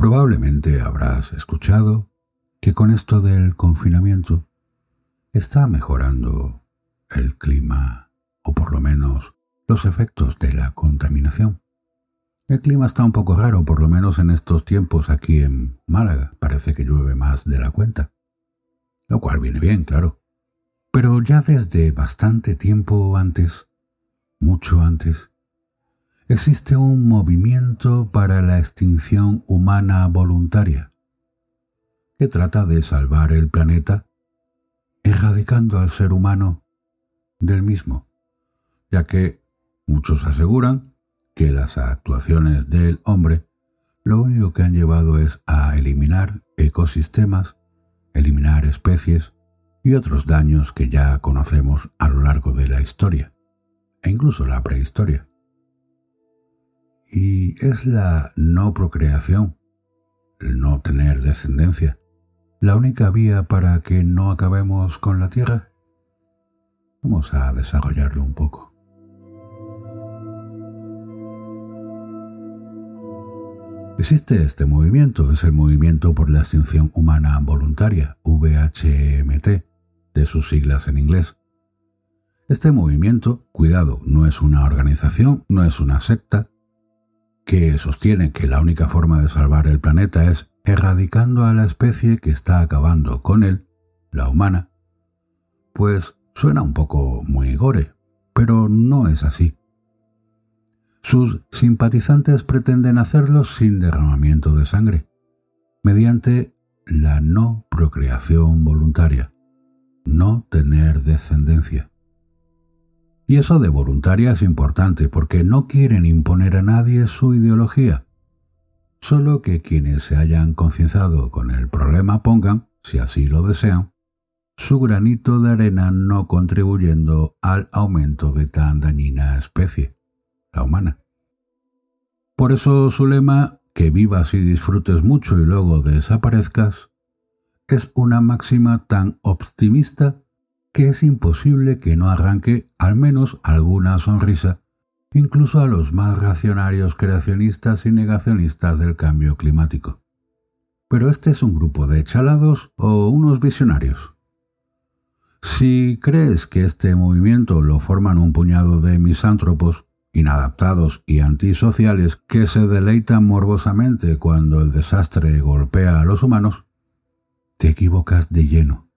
Probablemente habrás escuchado que con esto del confinamiento está mejorando el clima o por lo menos los efectos de la contaminación. El clima está un poco raro, por lo menos en estos tiempos aquí en Málaga. Parece que llueve más de la cuenta. Lo cual viene bien, claro. Pero ya desde bastante tiempo antes, mucho antes, existe un movimiento para la extinción humana voluntaria que trata de salvar el planeta erradicando al ser humano del mismo, ya que muchos aseguran que las actuaciones del hombre lo único que han llevado es a eliminar ecosistemas, eliminar especies y otros daños que ya conocemos a lo largo de la historia, e incluso la prehistoria es la no procreación, el no tener descendencia, la única vía para que no acabemos con la Tierra? Vamos a desarrollarlo un poco. Existe este movimiento, es el Movimiento por la Extinción Humana Voluntaria, VHMT, de sus siglas en inglés. Este movimiento, cuidado, no es una organización, no es una secta, que sostienen que la única forma de salvar el planeta es erradicando a la especie que está acabando con él, la humana, pues suena un poco muy gore, pero no es así. Sus simpatizantes pretenden hacerlo sin derramamiento de sangre, mediante la no procreación voluntaria, no tener descendencia. Y eso de voluntaria es importante porque no quieren imponer a nadie su ideología. Solo que quienes se hayan concienciado con el problema pongan, si así lo desean, su granito de arena no contribuyendo al aumento de tan dañina especie, la humana. Por eso su lema, que vivas y disfrutes mucho y luego desaparezcas, es una máxima tan optimista que es imposible que no arranque al menos alguna sonrisa, incluso a los más racionarios creacionistas y negacionistas del cambio climático. Pero este es un grupo de chalados o unos visionarios. Si crees que este movimiento lo forman un puñado de misántropos, inadaptados y antisociales que se deleitan morbosamente cuando el desastre golpea a los humanos, te equivocas de lleno.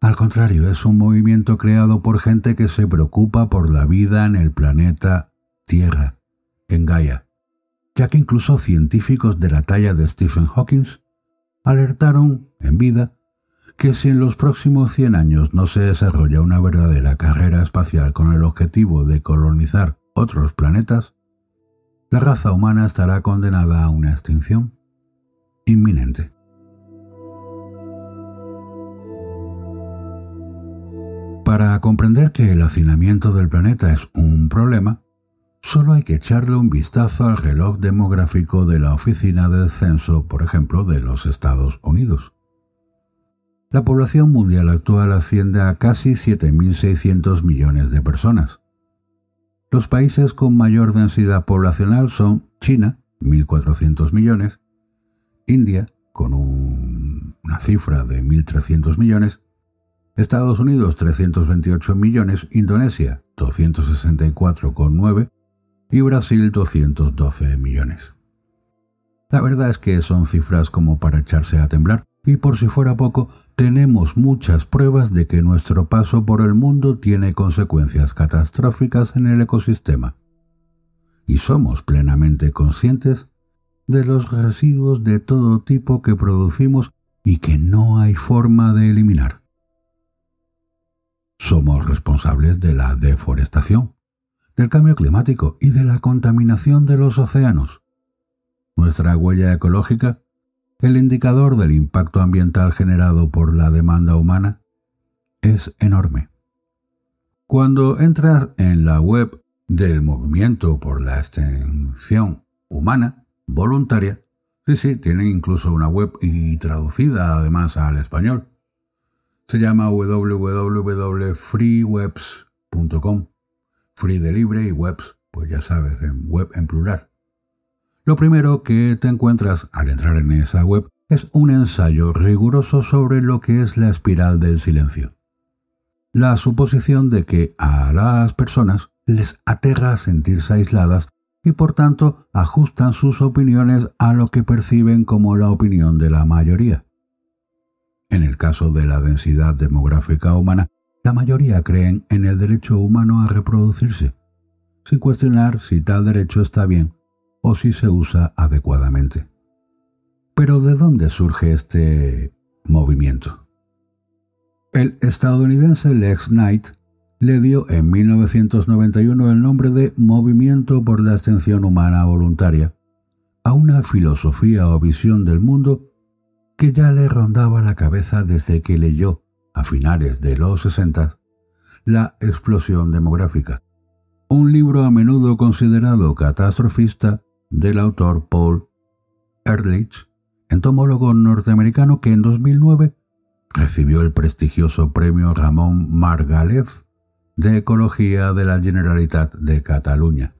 Al contrario, es un movimiento creado por gente que se preocupa por la vida en el planeta Tierra, en Gaia, ya que incluso científicos de la talla de Stephen Hawking alertaron en vida que si en los próximos 100 años no se desarrolla una verdadera carrera espacial con el objetivo de colonizar otros planetas, la raza humana estará condenada a una extinción inminente. Para comprender que el hacinamiento del planeta es un problema, solo hay que echarle un vistazo al reloj demográfico de la Oficina del Censo, por ejemplo, de los Estados Unidos. La población mundial actual asciende a casi 7.600 millones de personas. Los países con mayor densidad poblacional son China, 1.400 millones, India, con una cifra de 1.300 millones, Estados Unidos 328 millones, Indonesia 264,9 y Brasil 212 millones. La verdad es que son cifras como para echarse a temblar y por si fuera poco, tenemos muchas pruebas de que nuestro paso por el mundo tiene consecuencias catastróficas en el ecosistema. Y somos plenamente conscientes de los residuos de todo tipo que producimos y que no hay forma de eliminar somos responsables de la deforestación, del cambio climático y de la contaminación de los océanos. Nuestra huella ecológica, el indicador del impacto ambiental generado por la demanda humana, es enorme. Cuando entras en la web del movimiento por la extensión humana voluntaria, sí, sí, tienen incluso una web y traducida además al español. Se llama www.freewebs.com free de libre y webs, pues ya sabes, en web en plural. Lo primero que te encuentras al entrar en esa web es un ensayo riguroso sobre lo que es la espiral del silencio. La suposición de que a las personas les aterra sentirse aisladas y por tanto ajustan sus opiniones a lo que perciben como la opinión de la mayoría. En el caso de la densidad demográfica humana, la mayoría creen en el derecho humano a reproducirse, sin cuestionar si tal derecho está bien o si se usa adecuadamente. Pero ¿de dónde surge este movimiento? El estadounidense Lex Knight le dio en 1991 el nombre de Movimiento por la Extensión Humana Voluntaria a una filosofía o visión del mundo que ya le rondaba la cabeza desde que leyó a finales de los 60, La explosión demográfica, un libro a menudo considerado catastrofista del autor Paul Ehrlich, entomólogo norteamericano que en 2009 recibió el prestigioso premio Ramón Margalef de Ecología de la Generalitat de Cataluña.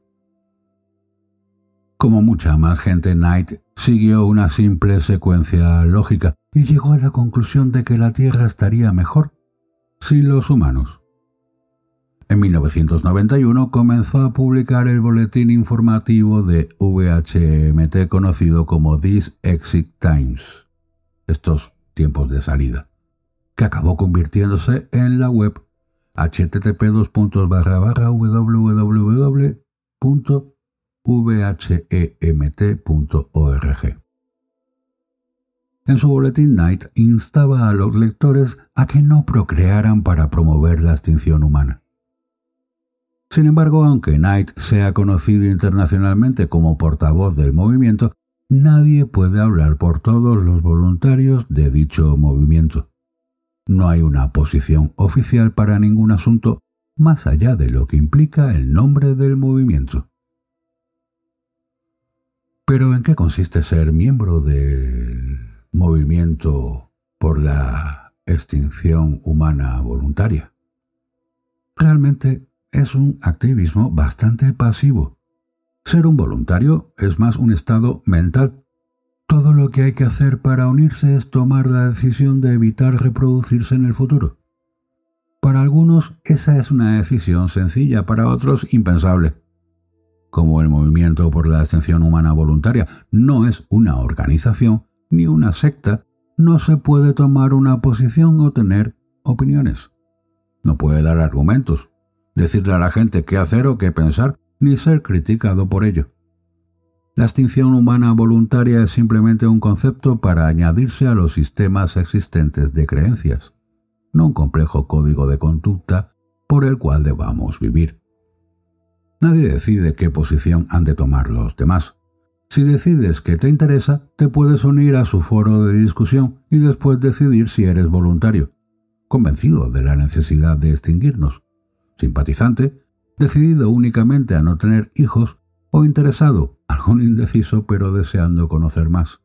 Como mucha más gente, Knight siguió una simple secuencia lógica y llegó a la conclusión de que la Tierra estaría mejor sin los humanos. En 1991 comenzó a publicar el boletín informativo de VHMT conocido como This Exit Times, estos tiempos de salida, que acabó convirtiéndose en la web http vhemt.org. En su boletín Knight instaba a los lectores a que no procrearan para promover la extinción humana. Sin embargo, aunque Knight sea conocido internacionalmente como portavoz del movimiento, nadie puede hablar por todos los voluntarios de dicho movimiento. No hay una posición oficial para ningún asunto más allá de lo que implica el nombre del movimiento. Pero ¿en qué consiste ser miembro del movimiento por la extinción humana voluntaria? Realmente es un activismo bastante pasivo. Ser un voluntario es más un estado mental. Todo lo que hay que hacer para unirse es tomar la decisión de evitar reproducirse en el futuro. Para algunos esa es una decisión sencilla, para otros impensable como el Movimiento por la Extensión Humana Voluntaria no es una organización ni una secta, no se puede tomar una posición o tener opiniones. No puede dar argumentos, decirle a la gente qué hacer o qué pensar, ni ser criticado por ello. La extinción humana voluntaria es simplemente un concepto para añadirse a los sistemas existentes de creencias, no un complejo código de conducta por el cual debamos vivir. Nadie decide qué posición han de tomar los demás. Si decides que te interesa, te puedes unir a su foro de discusión y después decidir si eres voluntario, convencido de la necesidad de extinguirnos, simpatizante, decidido únicamente a no tener hijos o interesado, algún indeciso pero deseando conocer más.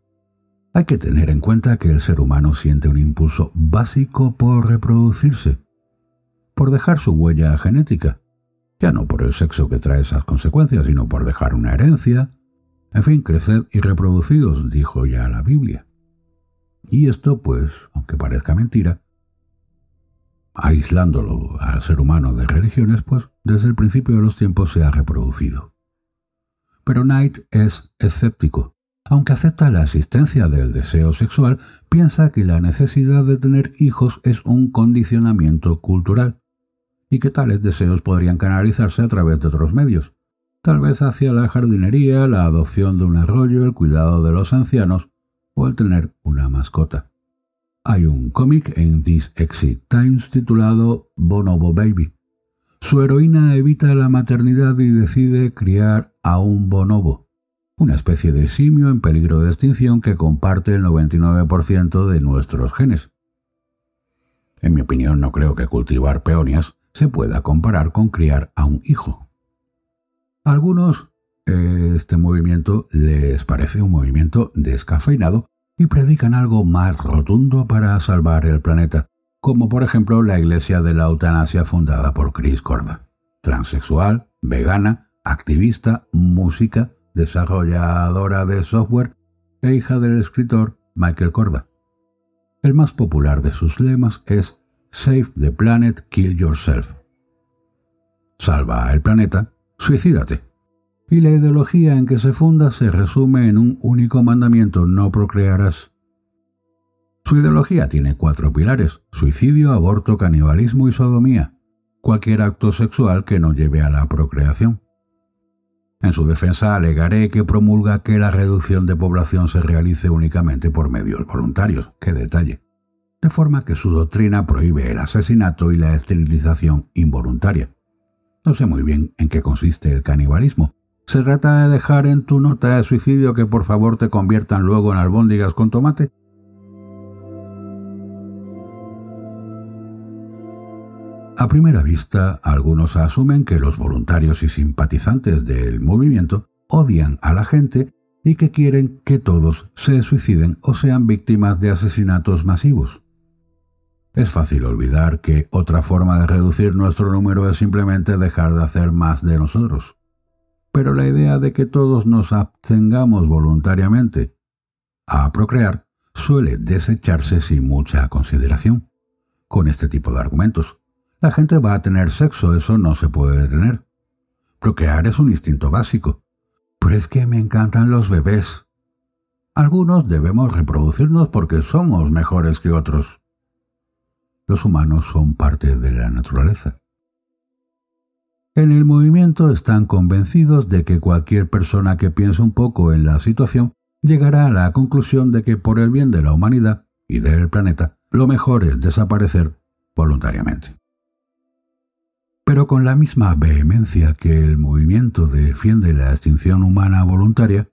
Hay que tener en cuenta que el ser humano siente un impulso básico por reproducirse, por dejar su huella genética, ya no por el sexo que trae esas consecuencias, sino por dejar una herencia. En fin, creced y reproducidos, dijo ya la Biblia. Y esto, pues, aunque parezca mentira, aislándolo al ser humano de religiones, pues desde el principio de los tiempos se ha reproducido. Pero Knight es escéptico. Aunque acepta la existencia del deseo sexual, piensa que la necesidad de tener hijos es un condicionamiento cultural y que tales deseos podrían canalizarse a través de otros medios, tal vez hacia la jardinería, la adopción de un arroyo, el cuidado de los ancianos o el tener una mascota. Hay un cómic en This Exit Times titulado Bonobo Baby, su heroína evita la maternidad y decide criar a un bonobo, una especie de simio en peligro de extinción que comparte el 99% de nuestros genes. En mi opinión, no creo que cultivar peonias se pueda comparar con criar a un hijo. A algunos este movimiento les parece un movimiento descafeinado y predican algo más rotundo para salvar el planeta, como por ejemplo la Iglesia de la Eutanasia fundada por Chris Corda, transexual, vegana, activista, música, desarrolladora de software e hija del escritor Michael Corda. El más popular de sus lemas es Save the Planet, Kill Yourself. Salva el planeta, suicídate. Y la ideología en que se funda se resume en un único mandamiento, no procrearás. Su ideología tiene cuatro pilares, suicidio, aborto, canibalismo y sodomía, cualquier acto sexual que no lleve a la procreación. En su defensa alegaré que promulga que la reducción de población se realice únicamente por medios voluntarios. ¡Qué detalle! De forma que su doctrina prohíbe el asesinato y la esterilización involuntaria. No sé muy bien en qué consiste el canibalismo. ¿Se trata de dejar en tu nota de suicidio que por favor te conviertan luego en albóndigas con tomate? A primera vista, algunos asumen que los voluntarios y simpatizantes del movimiento odian a la gente y que quieren que todos se suiciden o sean víctimas de asesinatos masivos. Es fácil olvidar que otra forma de reducir nuestro número es simplemente dejar de hacer más de nosotros. Pero la idea de que todos nos abstengamos voluntariamente a procrear suele desecharse sin mucha consideración. Con este tipo de argumentos, la gente va a tener sexo, eso no se puede detener. Procrear es un instinto básico. Pero es que me encantan los bebés. Algunos debemos reproducirnos porque somos mejores que otros. Los humanos son parte de la naturaleza. En el movimiento están convencidos de que cualquier persona que piense un poco en la situación llegará a la conclusión de que por el bien de la humanidad y del planeta, lo mejor es desaparecer voluntariamente pero con la misma vehemencia que el movimiento defiende la extinción humana voluntaria,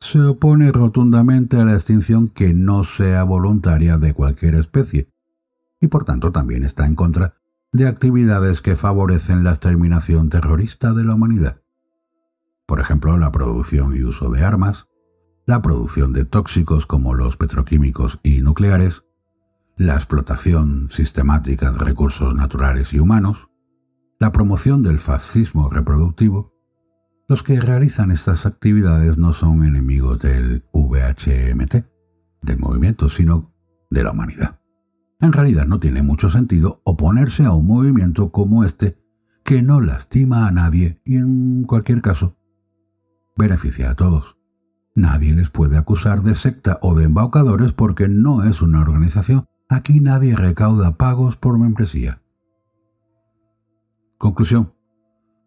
se opone rotundamente a la extinción que no sea voluntaria de cualquier especie, y por tanto también está en contra de actividades que favorecen la exterminación terrorista de la humanidad. Por ejemplo, la producción y uso de armas, la producción de tóxicos como los petroquímicos y nucleares, la explotación sistemática de recursos naturales y humanos, la promoción del fascismo reproductivo, los que realizan estas actividades no son enemigos del VHMT, del movimiento, sino de la humanidad. En realidad no tiene mucho sentido oponerse a un movimiento como este que no lastima a nadie y en cualquier caso beneficia a todos. Nadie les puede acusar de secta o de embaucadores porque no es una organización. Aquí nadie recauda pagos por membresía. Conclusión.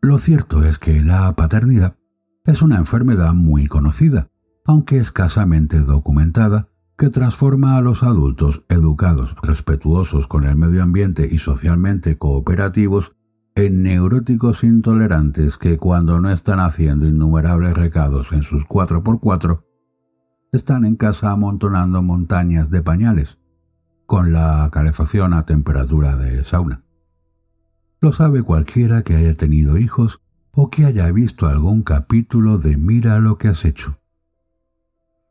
Lo cierto es que la paternidad es una enfermedad muy conocida, aunque escasamente documentada, que transforma a los adultos educados, respetuosos con el medio ambiente y socialmente cooperativos en neuróticos intolerantes que cuando no están haciendo innumerables recados en sus 4x4, están en casa amontonando montañas de pañales, con la calefacción a temperatura de sauna. Lo sabe cualquiera que haya tenido hijos o que haya visto algún capítulo de Mira lo que has hecho.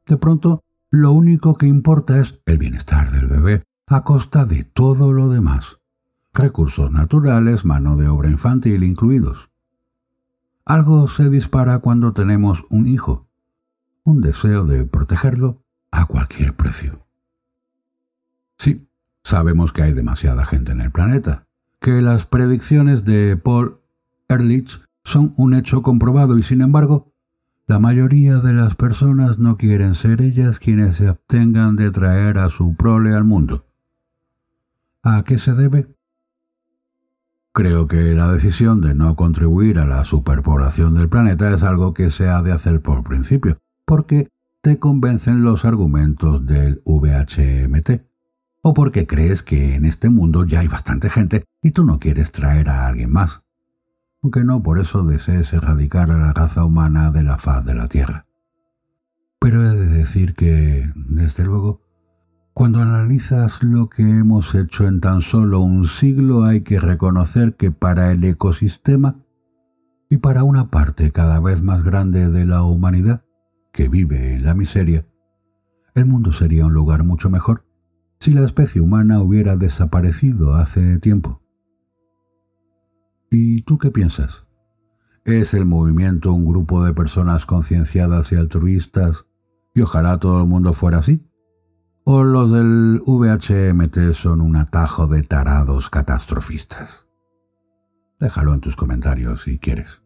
De pronto, lo único que importa es el bienestar del bebé a costa de todo lo demás. Recursos naturales, mano de obra infantil incluidos. Algo se dispara cuando tenemos un hijo, un deseo de protegerlo a cualquier precio. Sí, sabemos que hay demasiada gente en el planeta, que las predicciones de Paul Ehrlich son un hecho comprobado y sin embargo, la mayoría de las personas no quieren ser ellas quienes se abstengan de traer a su prole al mundo. ¿A qué se debe? Creo que la decisión de no contribuir a la superpoblación del planeta es algo que se ha de hacer por principio, porque te convencen los argumentos del VHMT o porque crees que en este mundo ya hay bastante gente y tú no quieres traer a alguien más. Aunque no por eso desees erradicar a la raza humana de la faz de la Tierra. Pero he de decir que, desde luego, cuando analizas lo que hemos hecho en tan solo un siglo hay que reconocer que para el ecosistema y para una parte cada vez más grande de la humanidad que vive en la miseria, el mundo sería un lugar mucho mejor si la especie humana hubiera desaparecido hace tiempo. ¿Y tú qué piensas? ¿Es el movimiento un grupo de personas concienciadas y altruistas y ojalá todo el mundo fuera así? o los del VHMT son un atajo de tarados catastrofistas. Déjalo en tus comentarios si quieres.